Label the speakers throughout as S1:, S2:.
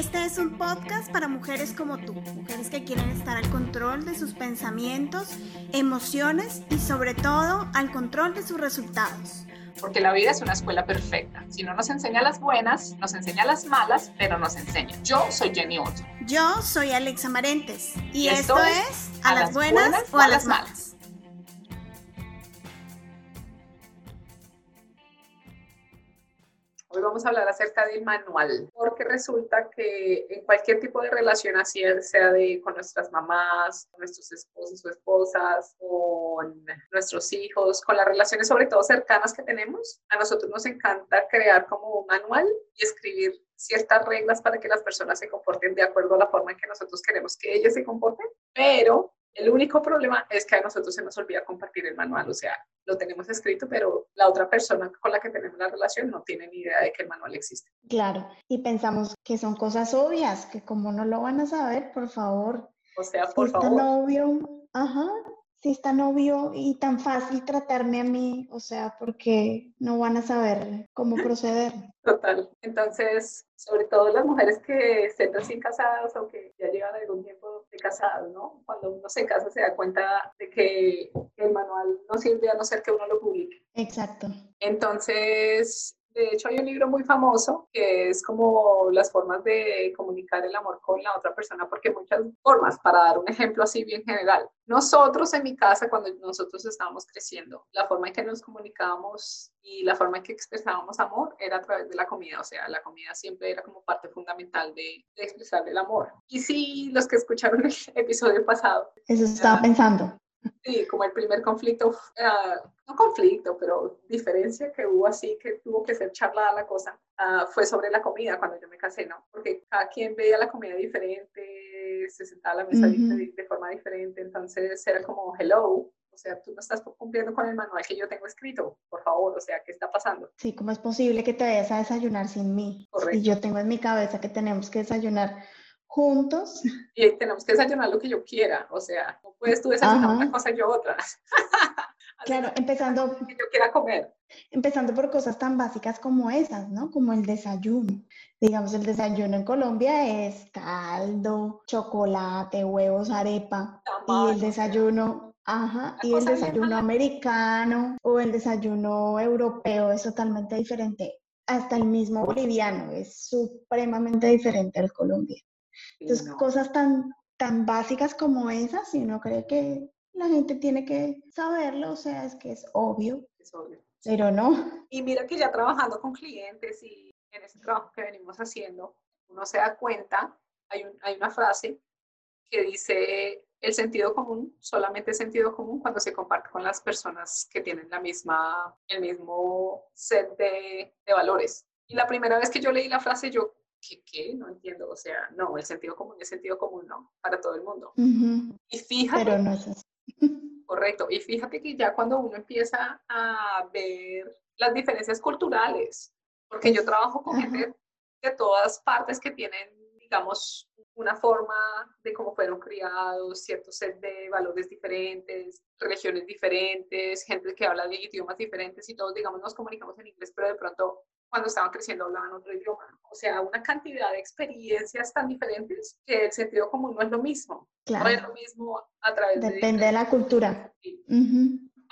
S1: Este es un podcast para mujeres como tú, mujeres que quieren estar al control de sus pensamientos, emociones y sobre todo al control de sus resultados.
S2: Porque la vida es una escuela perfecta. Si no nos enseña las buenas, nos enseña las malas, pero nos enseña. Yo soy Jenny Otto.
S1: Yo soy Alexa Marentes. Y, esto, es A, las, buenas, o a las malas.
S2: Hoy vamos a hablar acerca del manual, porque resulta que en cualquier tipo de relación, así sea de con nuestras mamás, con nuestros esposos o esposas, con nuestros hijos, con las relaciones sobre todo cercanas que tenemos, a nosotros nos encanta crear como un manual y escribir ciertas reglas para que las personas se comporten de acuerdo a la forma en que nosotros queremos que ellas se comporten, pero el único problema es que a nosotros se nos olvida compartir el manual, o sea, lo tenemos escrito, pero la otra persona con la que tenemos la relación no tiene ni idea de que el manual existe.
S1: Claro, y pensamos que son cosas obvias, que como no lo van a saber, por favor.
S2: O sea, por favor.
S1: obvio, ajá, si es tan obvio y tan fácil tratarme a mí, o sea, porque no van a saber cómo proceder.
S2: Total. Entonces, sobre todo las mujeres que estén recién casadas o que ya llevan algún tiempo de casadas, ¿no? Cuando uno se casa se da cuenta de que el manual no sirve a no ser que uno lo publique.
S1: Exacto.
S2: Entonces, de hecho, hay un libro muy famoso que es como las formas de comunicar el amor con la otra persona, porque muchas formas, para dar un ejemplo así bien general. Nosotros en mi casa, cuando nosotros estábamos creciendo, la forma en que nos comunicábamos y la forma en que expresábamos amor era a través de la comida, o sea, la comida siempre era como parte fundamental de, expresar el amor. Y sí, los que escucharon el episodio pasado.
S1: Eso estaba pensando.
S2: Sí, como el primer conflicto, uh, no conflicto, pero diferencia que hubo así, que tuvo que ser charlada la cosa, uh, fue sobre la comida cuando yo me casé, ¿no? Porque cada quien veía la comida diferente, se sentaba a la mesa de, de, forma diferente, entonces era como, hello, o sea, tú no estás cumpliendo con el manual que yo tengo escrito, por favor, o sea, ¿qué está pasando?
S1: Sí, ¿cómo es posible que te vayas a desayunar sin mí? Correcto. Y yo tengo en mi cabeza que tenemos que desayunar juntos.
S2: Y tenemos que desayunar lo que yo quiera, o sea, no puedes tú desayunar una cosa y yo otra.
S1: claro, empezando...
S2: Que yo quiera comer.
S1: Empezando por cosas tan básicas como esas, ¿no? Como el desayuno. Digamos, el desayuno en Colombia es caldo, chocolate, huevos, arepa. y el desayuno, ajá, y el desayuno americano o el desayuno europeo es totalmente diferente. Hasta el mismo boliviano es supremamente diferente al colombiano. Entonces, cosas tan, tan básicas como esas, si uno cree que la gente tiene que saberlo, o sea, es que es obvio.
S2: Es obvio.
S1: Pero no.
S2: Y mira que ya trabajando con clientes y en ese trabajo que venimos haciendo, uno se da cuenta, hay, hay una frase que dice, el sentido común, solamente sentido común cuando se comparte con las personas que tienen la misma, el mismo set de, de valores. Y la primera vez que yo leí la frase, yo ¿qué, ¿qué? No entiendo. O sea, no, el sentido común es sentido común, ¿no? Para todo el mundo. Y fíjate.
S1: Pero no es así.
S2: Correcto. Y fíjate que ya cuando uno empieza a ver las diferencias culturales, porque yo trabajo con gente de todas partes que tienen, digamos, una forma de cómo fueron criados, cierto set de valores diferentes, religiones diferentes, gente que habla de idiomas diferentes y todos, digamos, nos comunicamos en inglés, pero de pronto cuando estaban creciendo hablaban otro idioma. O sea, una cantidad de experiencias tan diferentes que el sentido común no es lo mismo.
S1: Claro.
S2: No es lo mismo a través
S1: de... Depende de la cultura.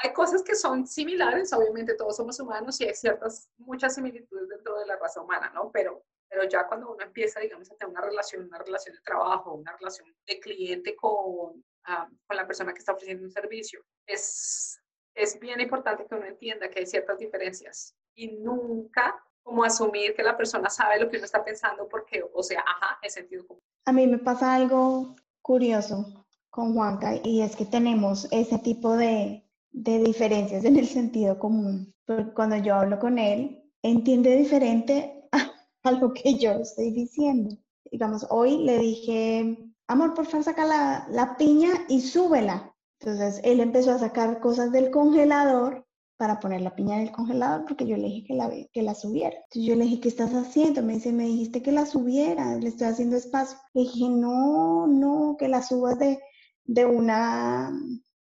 S2: Hay cosas que son similares, obviamente todos somos humanos y hay ciertas, muchas similitudes dentro de la raza humana, ¿no? Pero, pero ya cuando uno empieza, digamos, a tener una relación, una relación de trabajo, una relación de cliente con, ah, con la persona que está ofreciendo un servicio, es, es bien importante que uno entienda que hay ciertas diferencias y nunca como asumir que la persona sabe lo que uno está pensando porque, o sea, ajá, es sentido común.
S1: A mí me pasa algo curioso con Juanca y es que tenemos ese tipo de, de diferencias en el sentido común. cuando yo hablo con él, entiende diferente a, lo que yo estoy diciendo. Digamos, hoy le dije, amor, por favor, saca la, la piña y súbela. Entonces él empezó a sacar cosas del congelador para poner la piña en el congelador porque yo le dije que la, que la subiera. Entonces yo le dije, ¿qué estás haciendo? Me dice, me dijiste que la subiera, le estoy haciendo espacio. Le dije, no, no, que la subas de, de una,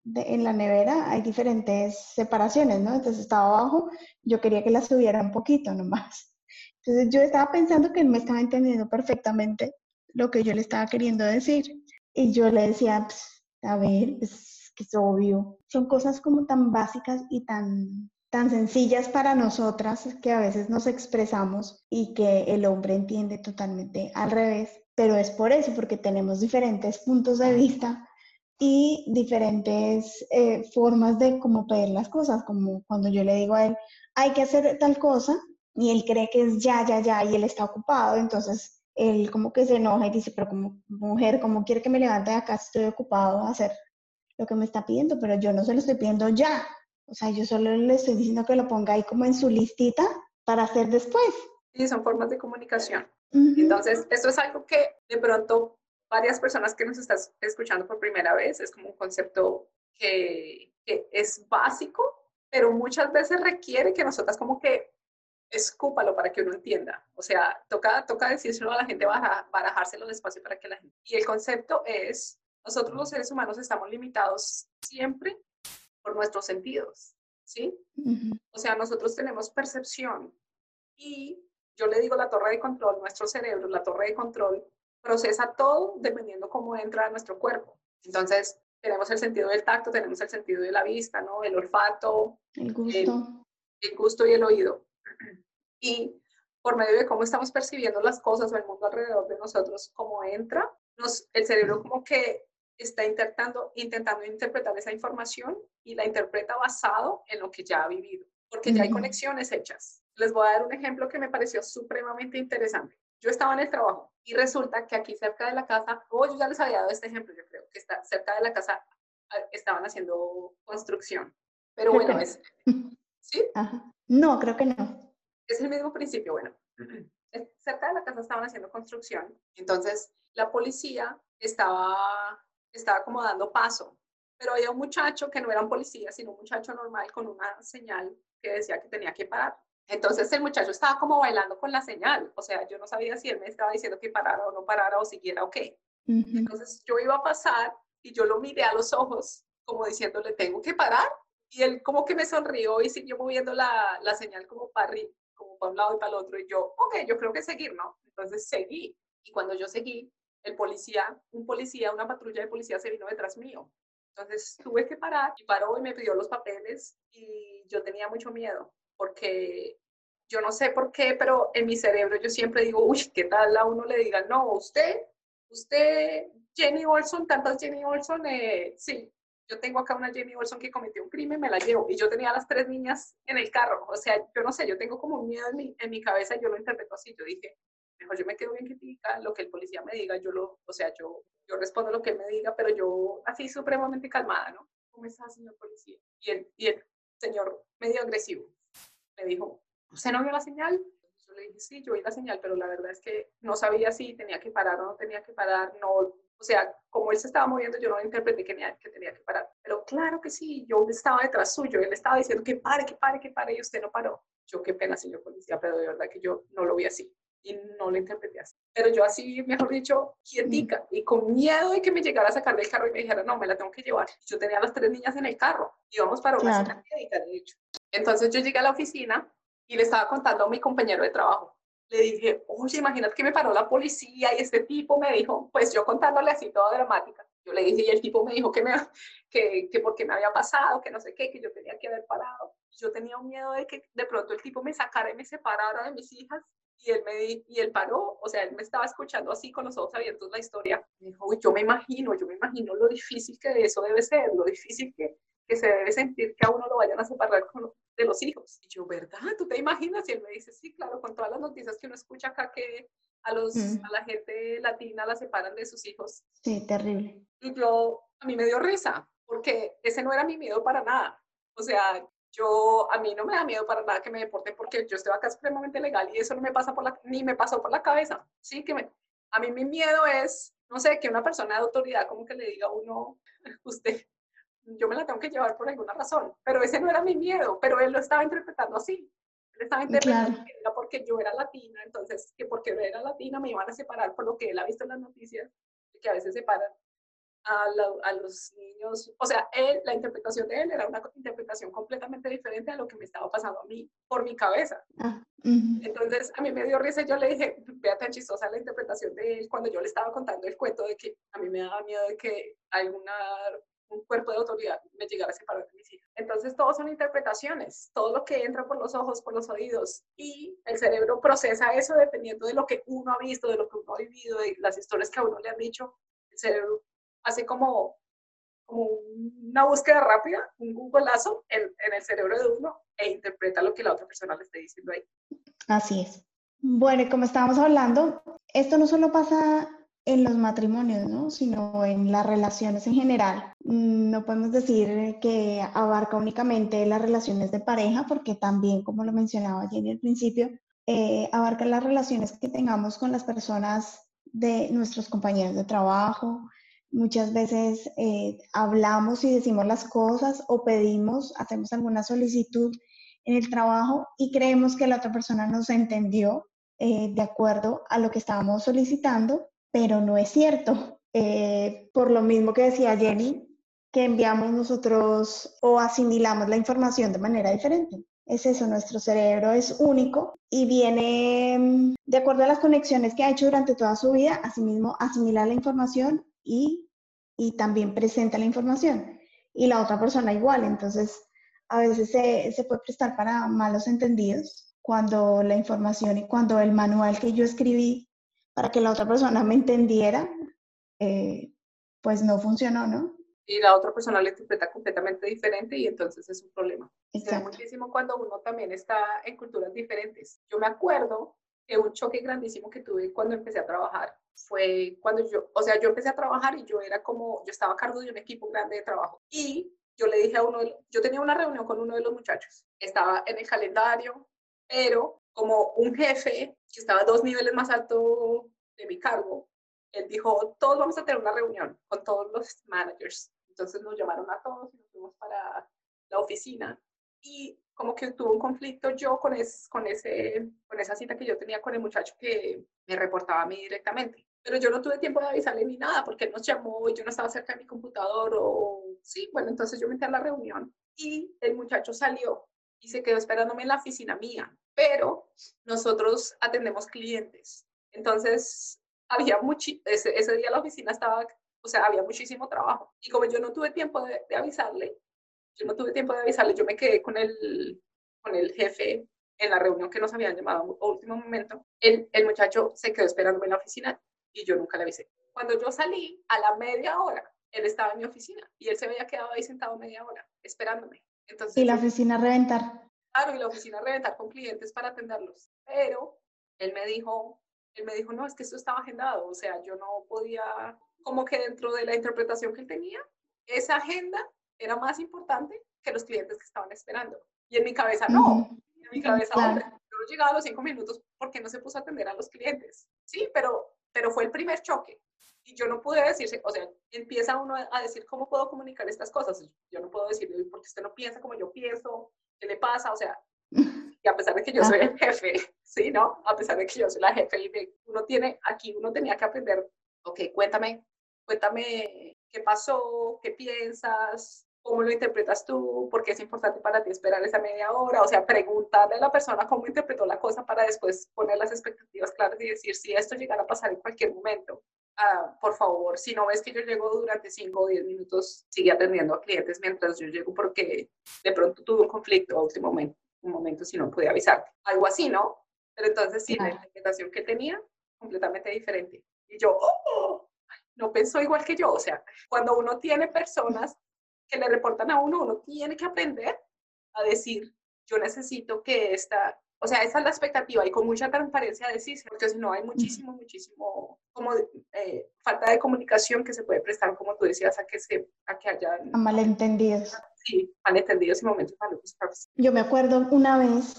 S1: en la nevera hay diferentes separaciones, ¿no? Entonces estaba abajo, yo quería que la subiera un poquito nomás. Entonces yo estaba pensando que él me estaba entendiendo perfectamente lo que yo le estaba queriendo decir. Y yo le decía, a ver, pues que es obvio. Son cosas como tan básicas y tan, tan sencillas para nosotras que a veces nos expresamos y que el hombre entiende totalmente al revés. Pero es por eso, porque tenemos diferentes puntos de vista y diferentes eh, formas de cómo pedir las cosas, como cuando yo le digo a él, hay que hacer tal cosa, y él cree que es ya, ya, ya, y él está ocupado, entonces él como que se enoja y dice, pero como mujer, ¿cómo quiere que me levante de acá? Estoy ocupado a hacer lo que me está pidiendo, pero yo no se lo estoy pidiendo ya. O sea, yo solo le estoy diciendo que lo ponga ahí como en su listita para hacer después.
S2: Sí, son formas de comunicación. Entonces, esto es algo que de pronto varias personas que nos están escuchando por primera vez, es como un concepto que, que es básico, pero muchas veces requiere que nosotras como que escúpalo para que uno entienda. O sea, toca, toca decírselo a la gente, barajárselo despacio para que la gente... Y el concepto es, nosotros los seres humanos estamos limitados siempre por nuestros sentidos, ¿sí? O sea, nosotros tenemos percepción y yo le digo la torre de control, nuestro cerebro, la torre de control, procesa todo dependiendo cómo entra a nuestro cuerpo. Entonces, tenemos el sentido del tacto, tenemos el sentido de la vista, ¿no? El olfato,
S1: el gusto,
S2: el, gusto y el oído. Y por medio de cómo estamos percibiendo las cosas o el mundo alrededor de nosotros, cómo entra, nos, el cerebro como que está intentando, intentando interpretar esa información y la interpreta basado en lo que ya ha vivido, porque ya hay conexiones hechas. Les voy a dar un ejemplo que me pareció supremamente interesante. Yo estaba en el trabajo y resulta que aquí cerca de la casa, o oh, yo ya les había dado este ejemplo, yo creo que está cerca de la casa ah, estaban haciendo construcción. Pero bueno, es, ¿sí?
S1: No, creo que no.
S2: Es el mismo principio, bueno. Cerca de la casa estaban haciendo construcción, entonces la policía estaba, estaba como dando paso, pero había un muchacho que no era un policía, sino un muchacho normal con una señal que decía que tenía que parar. Entonces el muchacho estaba como bailando con la señal, o sea, yo no sabía si él me estaba diciendo que parara o no parara o siguiera o qué. Entonces yo iba a pasar y yo lo miré a los ojos como diciéndole, tengo que parar. Y él como que me sonrió y siguió moviendo la, la señal como para, como para un lado y para el otro. Y yo, ok, yo creo que seguir, ¿no? Entonces seguí. Y cuando yo seguí, el policía, un policía, una patrulla de policía se vino detrás mío. Entonces tuve que parar y paró y me pidió los papeles y yo tenía mucho miedo porque yo no sé por qué, pero en mi cerebro yo siempre digo, uy, ¿qué tal a uno le diga, no, usted, usted, Jenny Olson, tantas Jenny Olson, eh, sí, yo tengo acá una Jenny Olson que cometió un crimen, me la llevo. Y yo tenía a las tres niñas en el carro. O sea, yo no sé, yo tengo como un miedo en mi, en mi cabeza y yo lo interpreto así. Yo dije, mejor yo me quedo bien quieta, lo que el policía me diga, yo lo, o sea, yo, yo respondo lo que él me diga, pero yo así supremamente calmada, ¿no? ¿Cómo está, señor policía? Y el, y el señor medio agresivo me dijo, ¿usted no vio la señal? Yo le dije, sí, yo vi la señal, pero la verdad es que no sabía si tenía que parar o no tenía que parar, no, o sea, como él se estaba moviendo, yo no interpreté que tenía, que tenía que parar. Pero claro que sí, yo estaba detrás suyo, él estaba diciendo que pare, que pare, que pare, y usted no paró. Yo qué pena, señor policía, pero de verdad que yo no lo vi así y no lo interpreté así. Pero yo así, mejor dicho, quietica y con miedo de que me llegara a sacar del carro y me dijera, no, me la tengo que llevar. Yo tenía a las tres niñas en el carro, íbamos para una claro. cena médica, de hecho. Entonces yo llegué a la oficina y le estaba contando a mi compañero de trabajo. Le dije, oye, imagínate que me paró la policía y este tipo me dijo, pues yo contándole así toda dramática. Yo le dije y el tipo me dijo que, me, que, que porque me había pasado, que no sé qué, que yo tenía que haber parado. Yo tenía un miedo de que de pronto el tipo me sacara y me separara de mis hijas y él me y él paró, o sea, él me estaba escuchando así con los ojos abiertos la historia. Me dijo, yo me imagino, yo me imagino lo difícil que eso debe ser, lo difícil que, que se debe sentir que a uno lo vayan a separar con, de los hijos. Y yo, ¿verdad? ¿Tú te imaginas? Y él me dice, sí, claro, con todas las noticias que uno escucha acá que a, los, mm. a la gente latina la separan de sus hijos.
S1: Sí, terrible.
S2: Y yo, a mí me dio risa, porque ese no era mi miedo para nada. O sea, yo, a mí no me da miedo para nada que me deporten porque yo estoy acá supremamente legal y eso no me pasa por la, ni me pasó por la cabeza. Sí, que me, a mí mi miedo es, no sé, que una persona de autoridad como que le diga a uno, usted, yo me la tengo que llevar por alguna razón, pero ese no era mi miedo, pero él lo estaba interpretando así. Él estaba interpretando que era porque yo era latina, entonces que porque yo era latina me iban a separar por lo que él ha visto en las noticias, que a veces separan. A, los niños, o sea, él, la interpretación de él era una interpretación completamente diferente a lo que me estaba pasando a mí por mi cabeza. Ah, Entonces, a mí me dio risa, yo le dije, vea tan chistosa la interpretación de él cuando yo le estaba contando el cuento de que a mí me daba miedo de que alguna un cuerpo de autoridad me llegara a separar de mis hijas. Entonces, todos son interpretaciones, todo lo que entra por los ojos, por los oídos, y el cerebro procesa eso dependiendo de lo que uno ha visto, de lo que uno ha vivido, de las historias que a uno le han dicho. El cerebro hace como, como una búsqueda rápida, un googleazo en, el cerebro de uno e interpreta lo que la otra persona le está diciendo ahí.
S1: Así es. Bueno, como estábamos hablando, esto no solo pasa en los matrimonios, ¿no? sino en las relaciones en general. Mm, no podemos decir que abarca únicamente las relaciones de pareja, porque también, como lo mencionaba Jenny al principio, eh, abarca las relaciones que tengamos con las personas de nuestros compañeros de trabajo, Muchas veces eh, hablamos y decimos las cosas o pedimos, hacemos alguna solicitud en el trabajo y creemos que la otra persona nos entendió eh, de acuerdo a lo que estábamos solicitando, pero no es cierto. Eh, por lo mismo que decía Jenny, que enviamos nosotros o asimilamos la información de manera diferente. Es eso, nuestro cerebro es único y viene mm, de acuerdo a las conexiones que ha hecho durante toda su vida, asimismo asimilar la información y, y también presenta la información. Y la otra persona igual. Entonces, a veces se, se puede prestar para malos entendidos cuando la información y cuando el manual que yo escribí para que la otra persona me entendiera, eh, pues no funcionó, ¿no?
S2: Y la otra persona lo interpreta completamente diferente y entonces es un problema. Es muchísimo cuando uno también está en culturas diferentes. Yo me acuerdo que un choque grandísimo que tuve cuando empecé a trabajar fue cuando yo, o sea, yo empecé a trabajar y yo era como, yo estaba a cargo de un equipo grande de trabajo. Y yo le dije a uno, yo tenía una reunión con uno de los muchachos, estaba en el calendario, pero como un jefe que estaba dos niveles más alto de mi cargo, él dijo, todos vamos a tener una reunión con todos los managers. Entonces nos llamaron a todos y nos fuimos para la oficina. Y como que tuve un conflicto yo con, es, con, ese, con esa cita que yo tenía con el muchacho que me reportaba a mí directamente. Pero yo no tuve tiempo de avisarle ni nada porque él nos llamó y yo no estaba cerca de mi computador o sí, bueno, entonces yo me entré a la reunión y el muchacho salió y se quedó esperándome en la oficina mía, pero nosotros atendemos clientes. Entonces, había mucho, ese, ese día la oficina estaba, o sea, había muchísimo trabajo. Y como yo no tuve tiempo de, de avisarle, yo no tuve tiempo de avisarle, yo me quedé con el, con el jefe en la reunión que nos habían llamado a último momento. El, el muchacho se quedó esperándome en la oficina y yo nunca le avisé. Cuando yo salí, a la media hora, él estaba en mi oficina y él se había quedado ahí sentado media hora esperándome. Entonces,
S1: y la oficina a reventar.
S2: Claro, y la oficina a reventar con clientes para atenderlos. Pero él me dijo, él me dijo, no, es que esto estaba agendado, o sea, yo no podía, como que dentro de la interpretación que él tenía, esa agenda era más importante que los clientes que estaban esperando. Y en mi cabeza, no. En mi cabeza, hombre, yo no llegaba a los cinco minutos porque no se puso a atender a los clientes. Sí, pero, pero fue el primer choque. Y yo no pude decirse, o sea, empieza uno a decir cómo puedo comunicar estas cosas. Yo no puedo decirle, porque usted no piensa como yo pienso, ¿qué le pasa? O sea, y a pesar de que yo soy el jefe, ¿sí, no? A pesar de que yo soy la jefe, y uno tiene, aquí uno tenía que aprender, ok, cuéntame, cuéntame qué pasó, qué piensas, cómo lo interpretas tú, por qué es importante para ti esperar esa media hora, o sea, preguntarle a la persona cómo interpretó la cosa para después poner las expectativas claras y decir si esto llegara a pasar en cualquier momento. Ah, por favor, si no ves que yo llego durante 5 o 10 minutos, sigue atendiendo a clientes mientras yo llego porque de pronto tuve un conflicto a último momento, un momento si no pude avisarte. Algo así, ¿no? Pero entonces sí, la interpretación que tenía, completamente diferente. Y yo, oh, no pensó igual que yo. O sea, cuando uno tiene personas que le reportan a uno, uno tiene que aprender a decir, yo necesito que esta, o sea, esa es la expectativa y con mucha transparencia decirse, porque si no hay muchísimo, muchísimo como eh, falta de comunicación que se puede prestar, como tú decías, a que, se, a que haya...
S1: A malentendidos.
S2: Sí, malentendidos y momentos malucos.
S1: Yo me acuerdo una vez,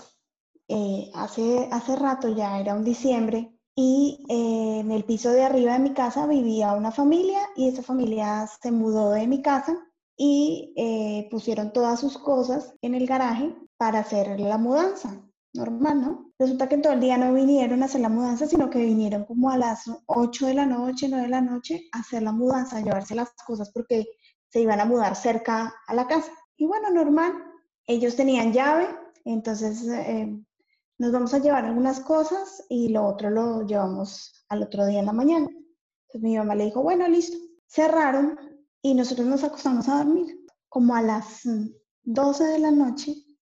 S1: eh, hace, hace rato ya, era un diciembre, y eh, en el piso de arriba de mi casa vivía una familia y esa familia se mudó de mi casa y eh, pusieron todas sus cosas en el garaje para hacer la mudanza. normal, ¿no? Resulta que todo el día no vinieron a hacer la mudanza, sino que vinieron como a las 8 de la noche, 9 de la noche, a hacer la mudanza, a llevarse las cosas porque se iban a mudar cerca a la casa. Y bueno, normal, ellos tenían llave, entonces eh, nos vamos a llevar algunas cosas y lo otro lo llevamos al otro día en la mañana. Entonces mi mamá le dijo, bueno, listo. Cerraron y nosotros nos acostamos a dormir. Como a las 12 de la noche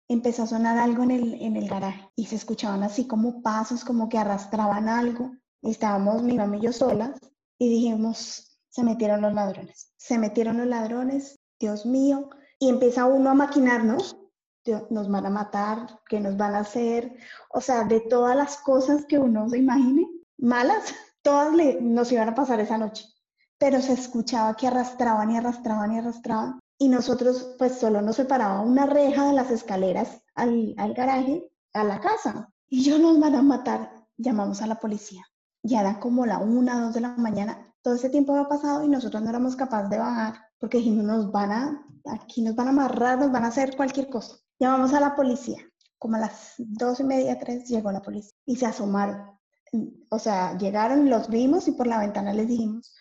S1: empezó a sonar algo en el, en el garaje y se escuchaban así como pasos, como que arrastraban algo. Estábamos mi mamá y yo solas y dijimos, se metieron los ladrones. Se metieron los ladrones, Dios mío. Y empieza uno a maquinar, ¿no? Nos van a matar, ¿qué nos van a hacer? O sea, de todas las cosas que uno se imagine, malas, todas le, nos iban a pasar esa noche. Pero se escuchaba que arrastraban y arrastraban y arrastraban y nosotros pues solo nos separaba una reja de las escaleras al, al garaje, a la casa. Y yo nos van a matar, llamamos a la policía. Ya era como la una, dos de la mañana. Todo ese tiempo había pasado y nosotros no éramos capaces de bajar porque dijimos, nos van a, aquí nos van a amarrar, nos van a hacer cualquier cosa. Llamamos a la policía. Como a las dos y media, tres, llegó la policía y se asomaron. O sea, llegaron, los vimos y por la ventana les dijimos,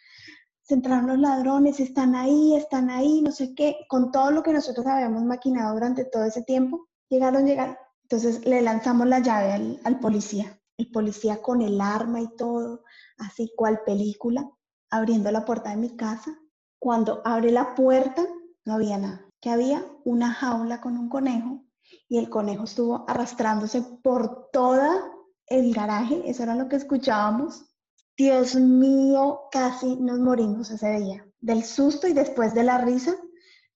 S1: se entraron los ladrones, están ahí, están ahí, no sé qué, con todo lo que nosotros habíamos maquinado durante todo ese tiempo, llegaron, llegaron. Entonces le lanzamos la llave al, policía, el policía con el arma y todo, así cual película, abriendo la puerta de mi casa. Cuando abre la puerta, no había nada, que había una jaula con un conejo y el conejo estuvo arrastrándose por toda el garaje, eso era lo que escuchábamos, Dios mío, casi nos morimos ese día, del susto y después de la risa,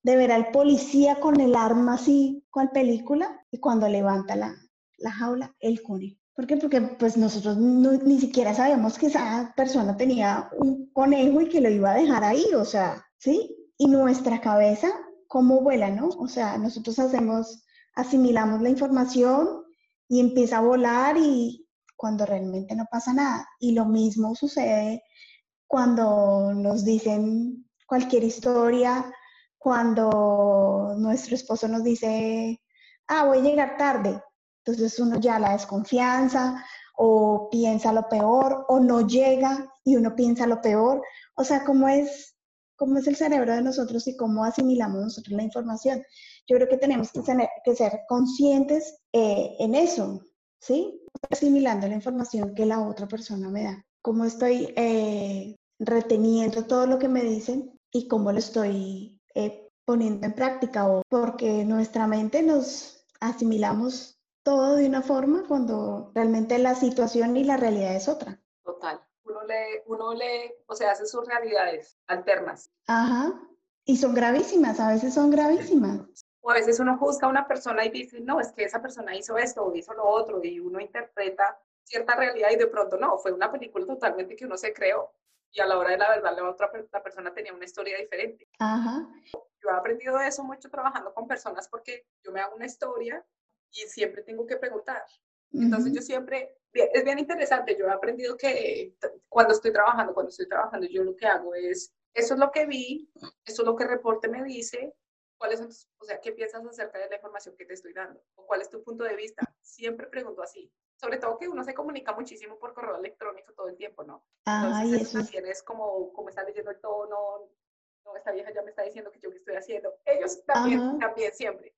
S1: de ver al policía con el arma así, con película, y cuando levanta la, la jaula, el conejo. ¿Por qué? Porque pues nosotros ni siquiera sabíamos que esa persona tenía un conejo y que lo iba a dejar ahí, o sea, ¿sí? Y nuestra cabeza, ¿cómo vuela, no? O sea, nosotros hacemos, asimilamos la información y empieza a volar y, cuando realmente no pasa nada. Y lo mismo sucede cuando nos dicen cualquier historia, cuando nuestro esposo nos dice, ah, voy a llegar tarde. Entonces uno ya la desconfianza o piensa lo peor o no llega y uno piensa lo peor. O sea, ¿cómo es, cómo es el cerebro de nosotros y cómo asimilamos nosotros la información? Yo creo que tenemos que, tener, que ser conscientes eh, en eso, ¿sí? Asimilando la información que la otra persona me da. Cómo estoy eh, reteniendo todo lo que me dicen y cómo lo estoy eh, poniendo en práctica. O porque nuestra mente nos asimilamos todo de una forma cuando realmente la situación y la realidad es otra.
S2: Total. Uno lee, uno lee, o sea, hace sus realidades alternas.
S1: Ajá. Y son gravísimas, a veces son gravísimas.
S2: O a veces uno juzga a una persona y dice, no, es que esa persona hizo esto o hizo lo otro, y uno interpreta cierta realidad y de pronto no, fue una película totalmente que uno se creó y a la hora de la verdad la otra la persona tenía una historia diferente.
S1: Ajá.
S2: Yo he aprendido eso mucho trabajando con personas porque yo me hago una historia y siempre tengo que preguntar. Entonces yo siempre, es bien interesante, yo he aprendido que cuando estoy trabajando, cuando estoy trabajando, yo lo que hago es, eso es lo que vi, eso es lo que el reporte me dice, ¿Cuáles son o sea, qué piensas acerca de la información que te estoy dando? ¿O cuál es tu punto de vista? Siempre pregunto así. Sobre todo que uno se comunica muchísimo por correo electrónico todo el tiempo, ¿no?
S1: Entonces, eso
S2: también es como, como está leyendo el tono, no, esta vieja ya me está diciendo que yo qué estoy haciendo. Ellos también, también siempre.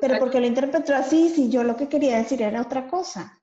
S1: Pero porque lo interpretó así, si yo lo que quería decir era otra cosa.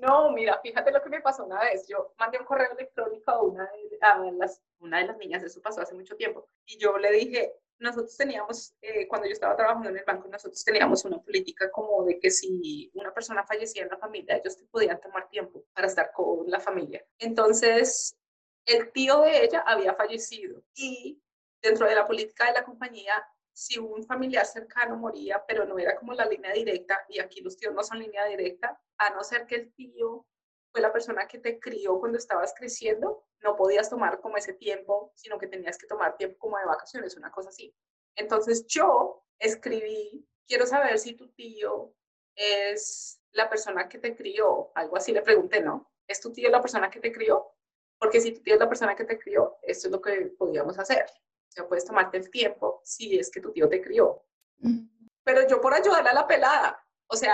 S2: no, mira, fíjate lo que me pasó una vez. Yo mandé un correo electrónico a una de, a las, una de las niñas, eso pasó hace mucho tiempo, y yo le dije, nosotros teníamos, eh, cuando yo estaba trabajando en el banco, nosotros teníamos una política como de que si una persona fallecía en la familia, ellos te podían tomar tiempo para estar con la familia. Entonces, el tío de ella había fallecido y dentro de la política de la compañía, si un familiar cercano moría, pero no era como la línea directa, y aquí los tíos no son línea directa, a no ser que el tío fue la persona que te crió cuando estabas creciendo, no podías tomar como ese tiempo, sino que tenías que tomar tiempo como de vacaciones, una cosa así. Entonces yo escribí, quiero saber si tu tío es la persona que te crió, algo así le pregunté, ¿no? ¿Es tu tío la persona que te crió? Porque si tu tío es la persona que te crió, esto es lo que podríamos hacer. O sea, puedes tomarte el tiempo si es que tu tío te crió. Pero yo por ayudarle a la pelada, o sea,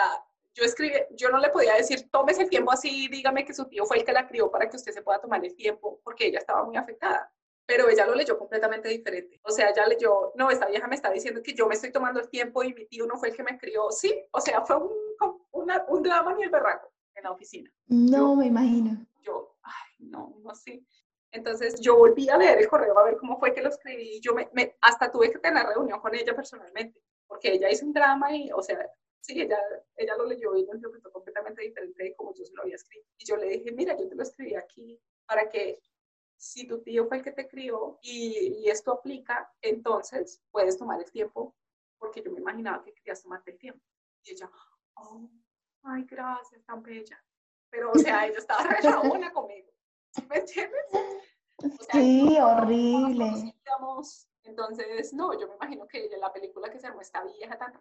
S2: yo escribí, yo no le podía decir, tómese el tiempo así, dígame que su tío fue el que la crió para que usted se pueda tomar el tiempo, porque ella estaba muy afectada. Pero ella lo leyó completamente diferente. O sea, ella leyó, no, esta vieja me está diciendo que yo me estoy tomando el tiempo y mi tío no fue el que me crió. Sí, o sea, fue un, un drama ni el berraco en la oficina.
S1: No, me imagino.
S2: Yo, ay, no, no sé. Entonces yo volví a leer el correo a ver cómo fue que lo escribí. Yo me, hasta tuve que tener reunión con ella personalmente, porque ella hizo un drama y, o sea, sí, ella, ella lo leyó y lo interpretó completamente diferente de como yo se lo había escrito. Y yo le dije, mira, yo te lo escribí aquí para que si tu tío fue el que te crió y, y esto aplica, entonces puedes tomar el tiempo, porque yo me imaginaba que querías tomarte el tiempo. Y ella, oh, ay, gracias, tan bella. Pero, o sea, ella estaba re conmigo. ¿Me entiendes?
S1: sí, horrible.
S2: Entonces, no, yo me imagino que la película que se armó esta vieja tan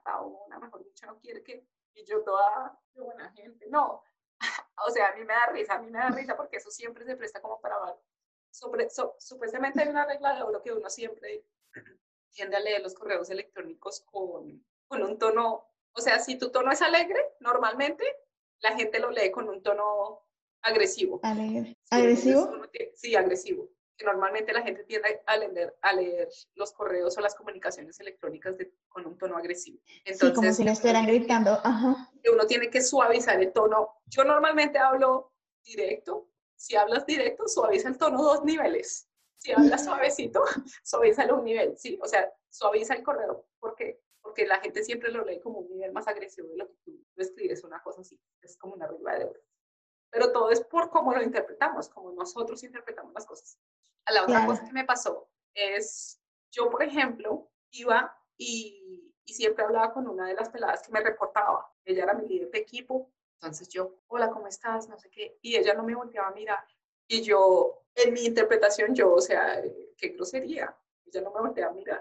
S2: una mejor dicho, no quiere que, y yo toda de buena gente, no. o sea, a mí me da risa, a mí me da risa porque eso siempre se presta como para Sobre, supuestamente hay una regla de oro que uno siempre tiende a leer los correos electrónicos con, con un tono, o sea, si tu tono es alegre, normalmente la gente lo lee con un tono agresivo.
S1: ¿Agresivo?
S2: sí, agresivo. Que normalmente la gente tiende a leer, a leer los correos o las comunicaciones electrónicas con un tono agresivo.
S1: Entonces, sí, como si le estuvieran gritando. Ajá.
S2: Uno tiene que suavizar el tono. Yo normalmente hablo directo. Si hablas directo, suaviza el tono dos niveles. Si hablas suavecito, suaviza un nivel, ¿sí? O sea, suaviza el correo. porque Porque la gente siempre lo lee como un nivel más agresivo de lo que tú escribes, una cosa así. Es como una regla de oro pero todo es por cómo lo interpretamos, como nosotros interpretamos las cosas. La otra cosa que me pasó es, yo por ejemplo, iba y, y, siempre hablaba con una de las peladas que me reportaba, ella era mi líder de equipo, entonces yo, hola, ¿cómo estás? No sé qué, y ella no me volteaba a mirar, y yo, en mi interpretación, yo, o sea, qué grosería, ella no me volteaba a mirar,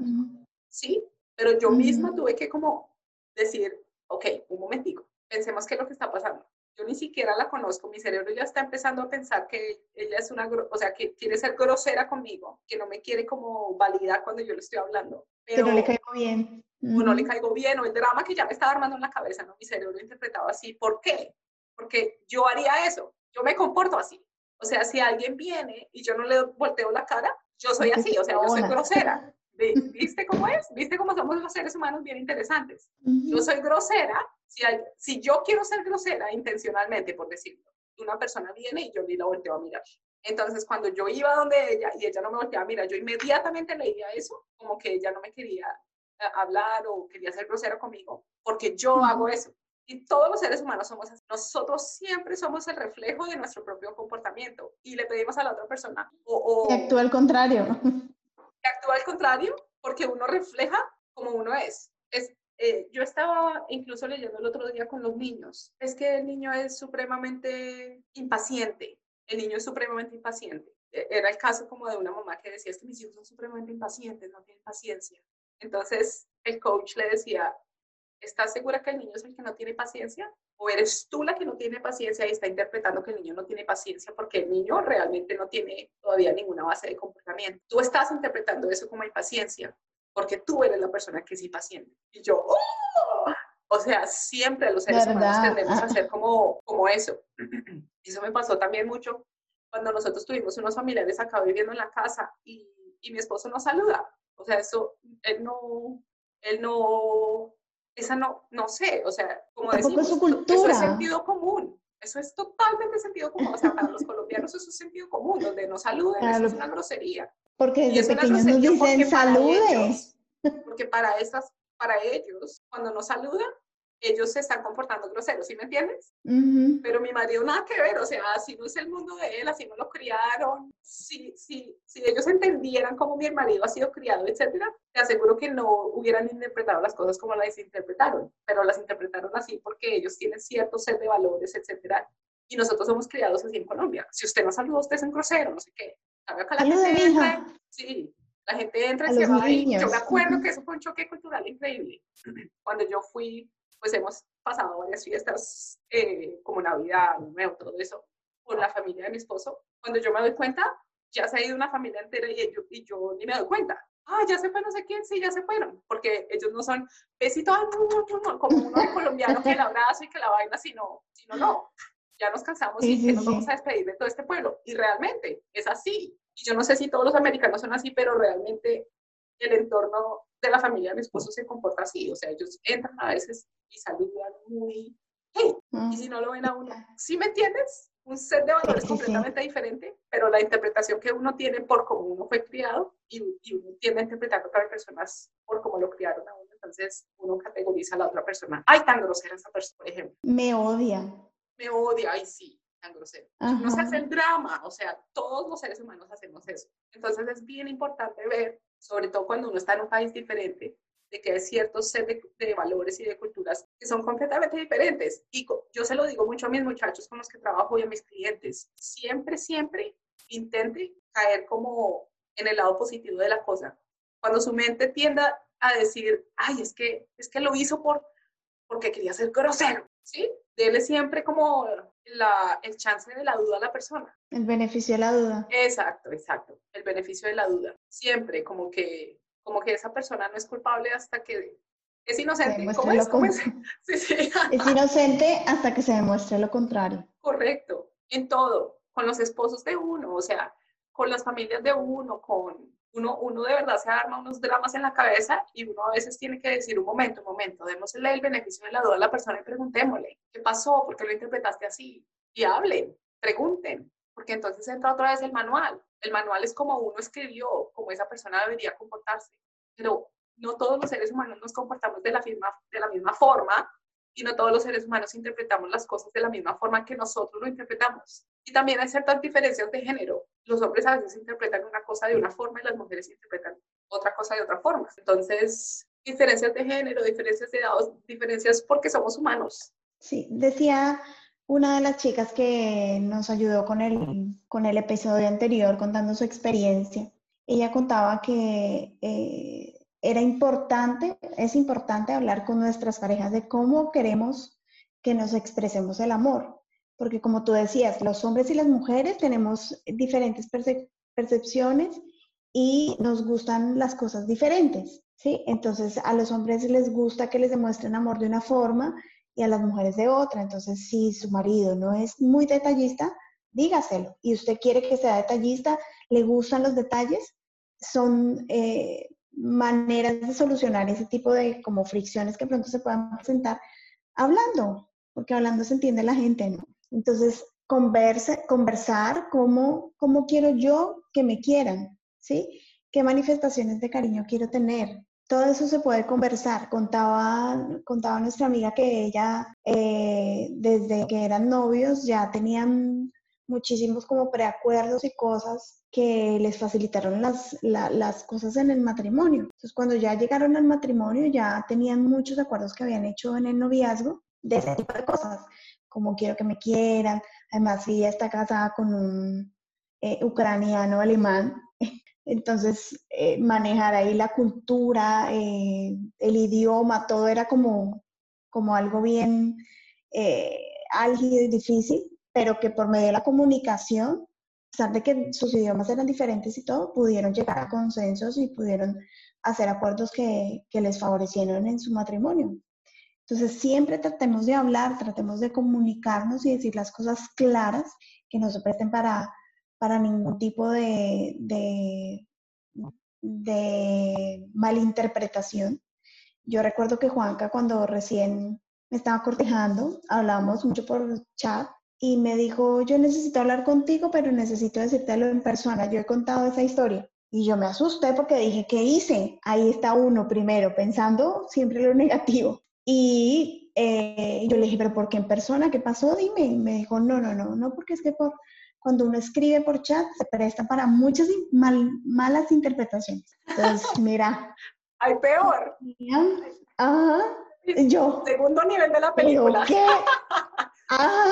S2: sí, pero yo misma tuve que como decir, ok, un momentico, pensemos qué es lo que está pasando yo ni siquiera la conozco, mi cerebro ya está empezando a pensar que ella es una, o sea, que quiere ser grosera conmigo, que no me quiere como validar cuando yo le estoy hablando.
S1: Pero, que no le caigo bien.
S2: O no le caigo bien, o el drama que ya me estaba armando en la cabeza, ¿no? Mi cerebro interpretaba así. ¿Por qué? Porque yo haría eso, yo me comporto así. O sea, si alguien viene y yo no le volteo la cara, yo soy así, o sea, yo soy grosera. ¿Viste cómo es? ¿Viste cómo somos los seres humanos bien interesantes? Yo soy grosera si, si yo quiero ser grosera intencionalmente, por decirlo, una persona viene y yo ni la volteo a mirar. Entonces, cuando yo iba donde ella y ella no me volteaba a mirar, yo inmediatamente leía eso, como que ella no me quería eh, hablar o quería ser grosera conmigo, porque yo hago eso. Y todos los seres humanos somos así. Nosotros siempre somos el reflejo de nuestro propio comportamiento y le pedimos a la otra persona o... o
S1: actúa al contrario.
S2: Que actúa al contrario porque uno refleja como uno es. Es eh, yo estaba incluso leyendo el otro día con los niños. Es que el niño es supremamente impaciente. El niño es supremamente impaciente. E, era el caso como de una mamá que decía, es que mis hijos son supremamente impacientes, no tienen paciencia. Entonces el coach le decía, ¿estás segura que el niño es el que no tiene paciencia? ¿O eres tú la que no tiene paciencia y está interpretando que el niño no tiene paciencia porque el niño realmente no tiene todavía ninguna base de comportamiento? Tú estás interpretando eso como impaciencia porque tú eres la persona que es impaciente. Y yo, ¡oh! O sea, siempre los seres humanos tendemos a hacer como, como eso. Eso me pasó también mucho cuando nosotros tuvimos unos familiares acá viviendo en la casa y, y mi esposo nos saluda. O sea, eso, él no, él no, esa no, no sé, o sea, como decimos,
S1: es su cultura. eso
S2: es sentido común. Eso es totalmente sentido común. O sea, para los colombianos eso es sentido común, donde nos saluden, eso es una grosería.
S1: Porque desde pequeños nos dicen saludes.
S2: porque para, esas, para ellos, cuando nos saludan, ellos se están comportando groseros, ¿sí me entiendes? Pero mi marido nada que ver, o sea, así no es el mundo de él, así no lo criaron. Si, si, si ellos entendieran cómo mi marido ha sido criado, etcétera, te aseguro que no hubieran interpretado las cosas como las interpretaron, pero las interpretaron así porque ellos tienen cierto set de valores, etcétera. Y nosotros somos criados así en Colombia. Si usted no saluda, usted es un grosero, no sé qué. Acá la gente sí, la gente entra y se va. Y yo me acuerdo que eso fue un choque cultural increíble. Cuando yo fui, pues hemos pasado varias fiestas eh, como Navidad, Nuevo, todo eso, con la familia de mi esposo. Cuando yo me doy cuenta, ya se ha ido una familia entera y yo, y yo ni me doy cuenta. ah, ya se fue no sé quién, sí, ya se fueron, porque ellos no son besitos como uno colombiano que el abrazo y que la vaina, sino, sino no, ya nos cansamos y que nos vamos a despedir de todo este pueblo. Y realmente es así. Y yo no sé si todos los americanos son así, pero realmente el entorno de la familia de mi esposo se comporta así. O sea, ellos entran a veces y saludan muy, hey, y si no lo ven a uno, ¿sí me entiendes? Un set de valores completamente diferente, pero la interpretación que uno tiene por cómo uno fue criado y, uno tiende a interpretar a otras personas por cómo lo criaron a uno. Entonces uno categoriza a la otra persona. Ay, tan grosera esa persona, por ejemplo.
S1: Me odia.
S2: Me odia, ay, sí tan grosero. No se hace el drama, o sea, todos los seres humanos hacemos eso. Entonces es bien importante ver sobre todo cuando uno está en un país diferente, de que hay ciertos set de, valores y de culturas que son completamente diferentes. Y yo se lo digo mucho a mis muchachos con los que trabajo y a mis clientes, siempre, siempre intente caer como en el lado positivo de la cosa. Cuando su mente tienda a decir, ay, es que, es que lo hizo por, porque quería ser grosero, ¿sí? Dele siempre como la, el chance de la duda a la persona.
S1: El beneficio de la duda.
S2: Exacto, exacto. El beneficio de la duda. Siempre como que, como que esa persona no es culpable hasta que es inocente. ¿Cómo es?
S1: Sí, sí. es inocente hasta que se demuestre lo contrario.
S2: Correcto. En todo. Con los esposos de uno, o sea, con las familias de uno, con uno, uno de verdad se arma unos dramas en la cabeza y uno a veces tiene que decir un momento, un momento, démosle el beneficio de la duda a la persona y preguntémosle, ¿qué pasó? ¿Por qué lo interpretaste así? Y hablen, pregunten, porque entonces entra otra vez el manual. El manual es como uno escribió, como esa persona debería comportarse, pero no todos los seres humanos nos comportamos de la, firma, de la misma forma y no todos los seres humanos interpretamos las cosas de la misma forma que nosotros lo interpretamos. Y también hay ciertas diferencias de género. Los hombres a veces interpretan una cosa de una forma y las mujeres interpretan otra cosa de otra forma. Entonces, diferencias de género, diferencias de edad, diferencias porque somos humanos.
S1: Sí, decía una de las chicas que nos ayudó con el, con el episodio anterior contando su experiencia. Ella contaba que eh, era importante, es importante hablar con nuestras parejas de cómo queremos que nos expresemos el amor. Porque como tú decías, los hombres y las mujeres tenemos diferentes percepciones y nos gustan las cosas diferentes, ¿sí? Entonces a los hombres les gusta que les demuestren amor de una forma y a las mujeres de otra. Entonces si su marido no es muy detallista, dígaselo. Y usted quiere que sea detallista, le gustan los detalles, son eh, maneras de solucionar ese tipo de como fricciones que pronto se puedan presentar hablando, porque hablando se entiende la gente. Entonces, converse, conversar cómo, cómo quiero yo que me quieran, ¿sí? ¿Qué manifestaciones de cariño quiero tener? Todo eso se puede conversar. Contaba, contaba nuestra amiga que ella, eh, desde que eran novios, ya tenían muchísimos como preacuerdos y cosas que les facilitaron las, las cosas en el matrimonio. Entonces, cuando ya llegaron al matrimonio, ya tenían muchos acuerdos que habían hecho en el noviazgo de ese tipo de cosas, como quiero que me quieran. Además, ella está casada con un eh, ucraniano alemán. Entonces, eh, manejar ahí la cultura, eh, el idioma, todo era como, como algo bien álgido y difícil pero que por medio de la comunicación, a pesar de que sus idiomas eran diferentes y todo, pudieron llegar a consensos y pudieron hacer acuerdos que, que les favorecieron en su matrimonio. Entonces, siempre tratemos de hablar, tratemos de comunicarnos y decir las cosas claras que no se presten para, para ningún tipo de, de, de malinterpretación. Yo recuerdo que Juanca, cuando recién me estaba cortejando, hablábamos mucho por chat y me dijo, yo necesito hablar contigo, pero necesito decírtelo en persona. Yo he contado esa historia. Y yo me asusté porque dije, ¿qué hice? Ahí está uno primero, pensando siempre lo negativo. Y eh, yo le dije, ¿pero por qué en persona? ¿Qué pasó? Dime. Y me dijo, no, no, no, no, porque es que por, cuando uno escribe por chat se presta para muchas malas interpretaciones. Entonces, mira.
S2: Hay peor.
S1: Ajá. Yo.
S2: Segundo nivel de la película.
S1: ¿Qué? Ajá.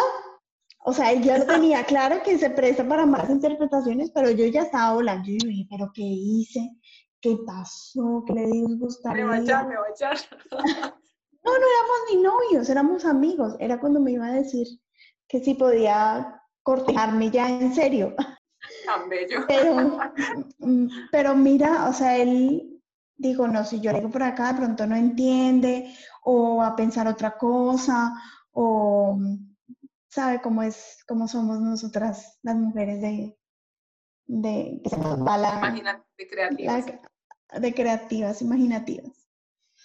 S1: O sea, él ya lo tenía claro que se presta para más interpretaciones, pero yo ya estaba volando y dije, ¿pero qué hice? ¿Qué pasó? ¿Qué le disgustaría?
S2: Me voy a echar, me voy a echar.
S1: no, no éramos ni novios, éramos amigos. Era cuando me iba a decir que si podía cortejarme ya en serio.
S2: Tan bello.
S1: Pero, mm, pero mira, o sea, él digo, no, si yo le digo por acá, de pronto no entiende o va a pensar otra cosa o sabe cómo es, cómo somos nosotras las mujeres de, de,
S2: de creativas.
S1: de creativas, imaginativas.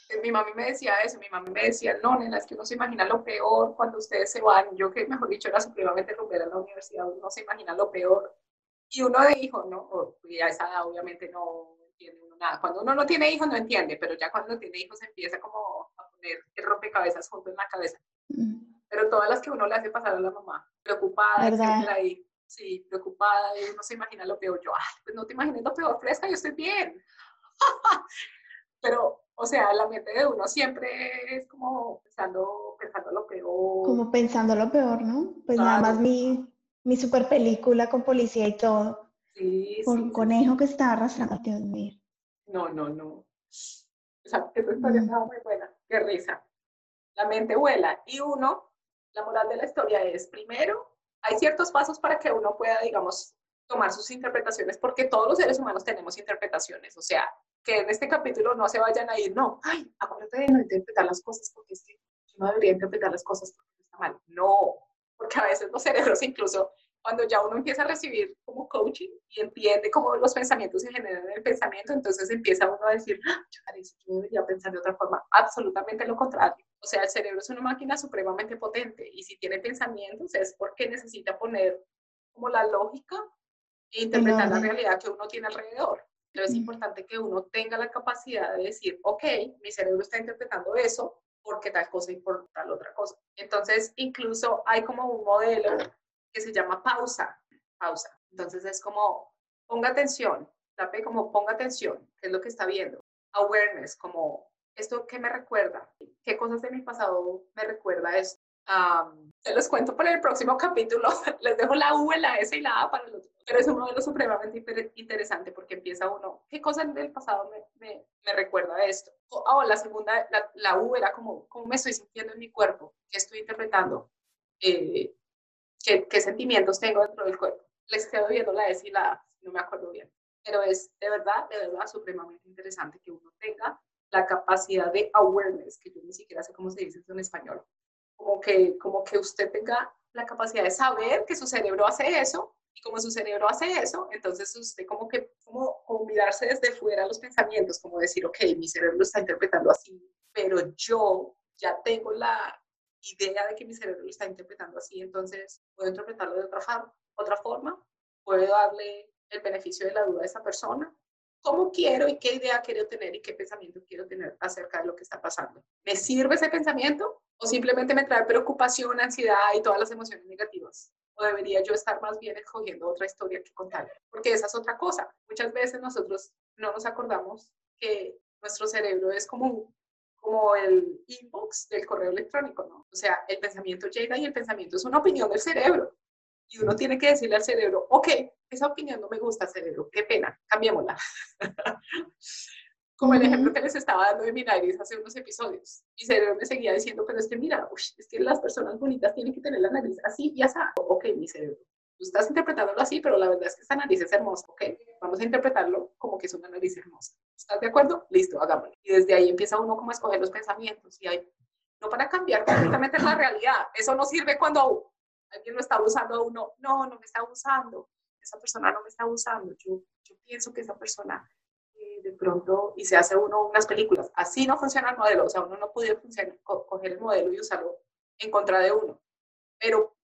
S2: Eh, mi mami me decía eso, mi mami me decía, no, nena, es que uno se imagina lo peor cuando ustedes se van. Yo que, mejor dicho, era supremamente rumbera en la universidad, uno se imagina lo peor. Y uno de hijo, ¿no? Y a esa edad obviamente no entiende uno nada. Cuando uno no tiene hijos no entiende, pero ya cuando tiene hijos empieza como a poner el rompecabezas junto en la cabeza. Mm pero todas las que uno le hace pasar a la mamá, preocupada, etcétera, ahí, sí, preocupada, y uno se imagina lo peor, yo, ay, pues no te imagines lo peor, fresca, yo estoy bien. pero, o sea, la mente de uno siempre es como pensando, pensando lo peor.
S1: Como pensando lo peor, ¿no? Pues nada más mi, mi super película con policía y todo.
S2: Sí,
S1: Por un conejo que está arrastrando, Dios mío.
S2: No, no, no. Esa, esa historia mm. muy buena. Qué risa. La mente vuela y uno la moral de la historia es, primero, hay ciertos pasos para que uno pueda, digamos, tomar sus interpretaciones, porque todos los seres humanos tenemos interpretaciones, o sea, que en este capítulo no se vayan a ir, no, ay, acuérdate de no interpretar las cosas porque es que yo no debería interpretar las cosas porque está mal. No, porque a veces los cerebros incluso cuando ya uno empieza a recibir como coaching y entiende cómo los pensamientos se generan en el pensamiento, entonces empieza uno a decir, ah, yo debería pensar de otra forma. Absolutamente lo contrario. O sea, el cerebro es una máquina supremamente potente y si tiene pensamientos es porque necesita poner como la lógica e interpretar la realidad que uno tiene alrededor. Pero es importante que uno tenga la capacidad de decir, ok, mi cerebro está interpretando eso porque tal cosa y por tal otra cosa. Entonces, incluso hay como un modelo que se llama pausa, pausa. Entonces es como, ponga atención, tape como ponga atención, qué es lo que está viendo. Awareness, como esto que me recuerda, qué cosas de mi pasado me recuerda esto. se los cuento para el próximo capítulo, les dejo la U, la S y la A para los pero es un modelo supremamente interesante porque empieza uno, ¿qué cosas del pasado me, me, me recuerda esto? Oh, la segunda, la, la, U era como, ¿cómo me estoy sintiendo en mi cuerpo? ¿Qué estoy interpretando? Eh, qué, sentimientos tengo dentro del cuerpo. Les quedo viendo la S y la A, no me acuerdo bien. Pero es de verdad, de verdad, supremamente interesante que uno tenga la capacidad de awareness, que yo ni siquiera sé cómo se dice eso en español, como que, como que usted tenga la capacidad de saber que su cerebro hace eso y como su cerebro hace eso, entonces usted como que, como, como mirarse desde fuera los pensamientos, como decir, ok, mi cerebro está interpretando así, pero yo ya tengo la, idea de que mi cerebro lo está interpretando así, entonces puedo interpretarlo de otra, otra forma, puedo darle el beneficio de la duda a esa persona, cómo quiero y qué idea quiero tener y qué pensamiento quiero tener acerca de lo que está pasando. ¿Me sirve ese pensamiento o simplemente me trae preocupación, ansiedad y todas las emociones negativas? ¿O debería yo estar más bien escogiendo otra historia que contar? Porque esa es otra cosa. Muchas veces nosotros no nos acordamos que nuestro cerebro es como un como el inbox del correo electrónico, ¿no? O sea, el pensamiento llega y el pensamiento es una opinión del cerebro. Y uno tiene que decirle al cerebro, ok, esa opinión no me gusta, cerebro, qué pena, cambiémosla. Como el ejemplo que les estaba dando de mi nariz hace unos episodios. Mi cerebro me seguía diciendo, pero es que mira, es que las personas bonitas tienen que tener la nariz así y así. Ok, mi cerebro, tú estás interpretándolo así, pero la verdad es que esta nariz es hermosa, ¿ok? Vamos a interpretarlo como que es una nariz hermosa. ¿Estás de acuerdo? Listo, hagámoslo. Y desde ahí empieza uno como a escoger los pensamientos y hay, no para cambiar completamente la realidad. Eso no sirve cuando alguien lo está usando a uno. No, no me está usando. Esa persona no me está usando. Yo, yo pienso que esa persona eh, de pronto, y se hace uno unas películas. Así no funciona el modelo. O sea, uno no puede funcionar, coger el modelo y usarlo en contra de uno. Pero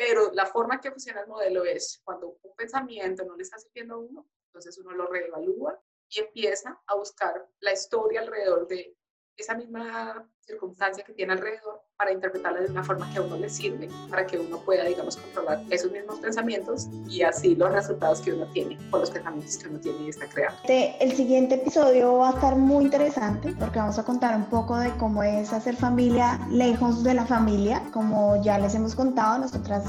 S2: pero la forma que funciona el modelo es cuando un pensamiento no le está sirviendo a uno, entonces uno lo reevalúa y empieza a buscar la historia alrededor de esa misma circunstancia que tiene alrededor para interpretarla de una forma que a uno le sirve, para que uno pueda, digamos, controlar esos mismos pensamientos y así los resultados que uno tiene con los pensamientos que uno tiene y está creando.
S1: El siguiente episodio va a estar muy interesante porque vamos a contar un poco de cómo es hacer familia lejos de la familia. Como ya les hemos contado, nosotras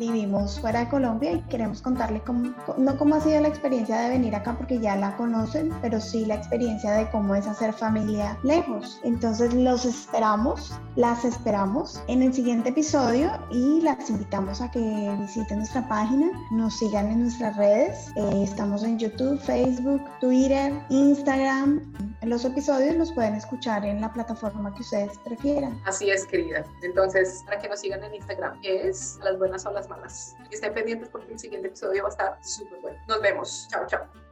S1: vivimos fuera de Colombia y queremos contarle cómo, no cómo ha sido la experiencia de venir acá porque ya la conocen, pero sí la experiencia de cómo es hacer familia lejos. Entonces los esperamos, las esperamos en el siguiente episodio y las invitamos a que visiten nuestra página, nos sigan en nuestras redes. Eh, estamos en YouTube, Facebook, Twitter, Instagram. Los episodios los pueden escuchar en la plataforma que ustedes prefieran.
S2: Así es, querida. Entonces, para que nos sigan en Instagram, es las buenas o las malas. estén pendientes porque el siguiente episodio va a estar súper bueno. Nos vemos. Chao, chao.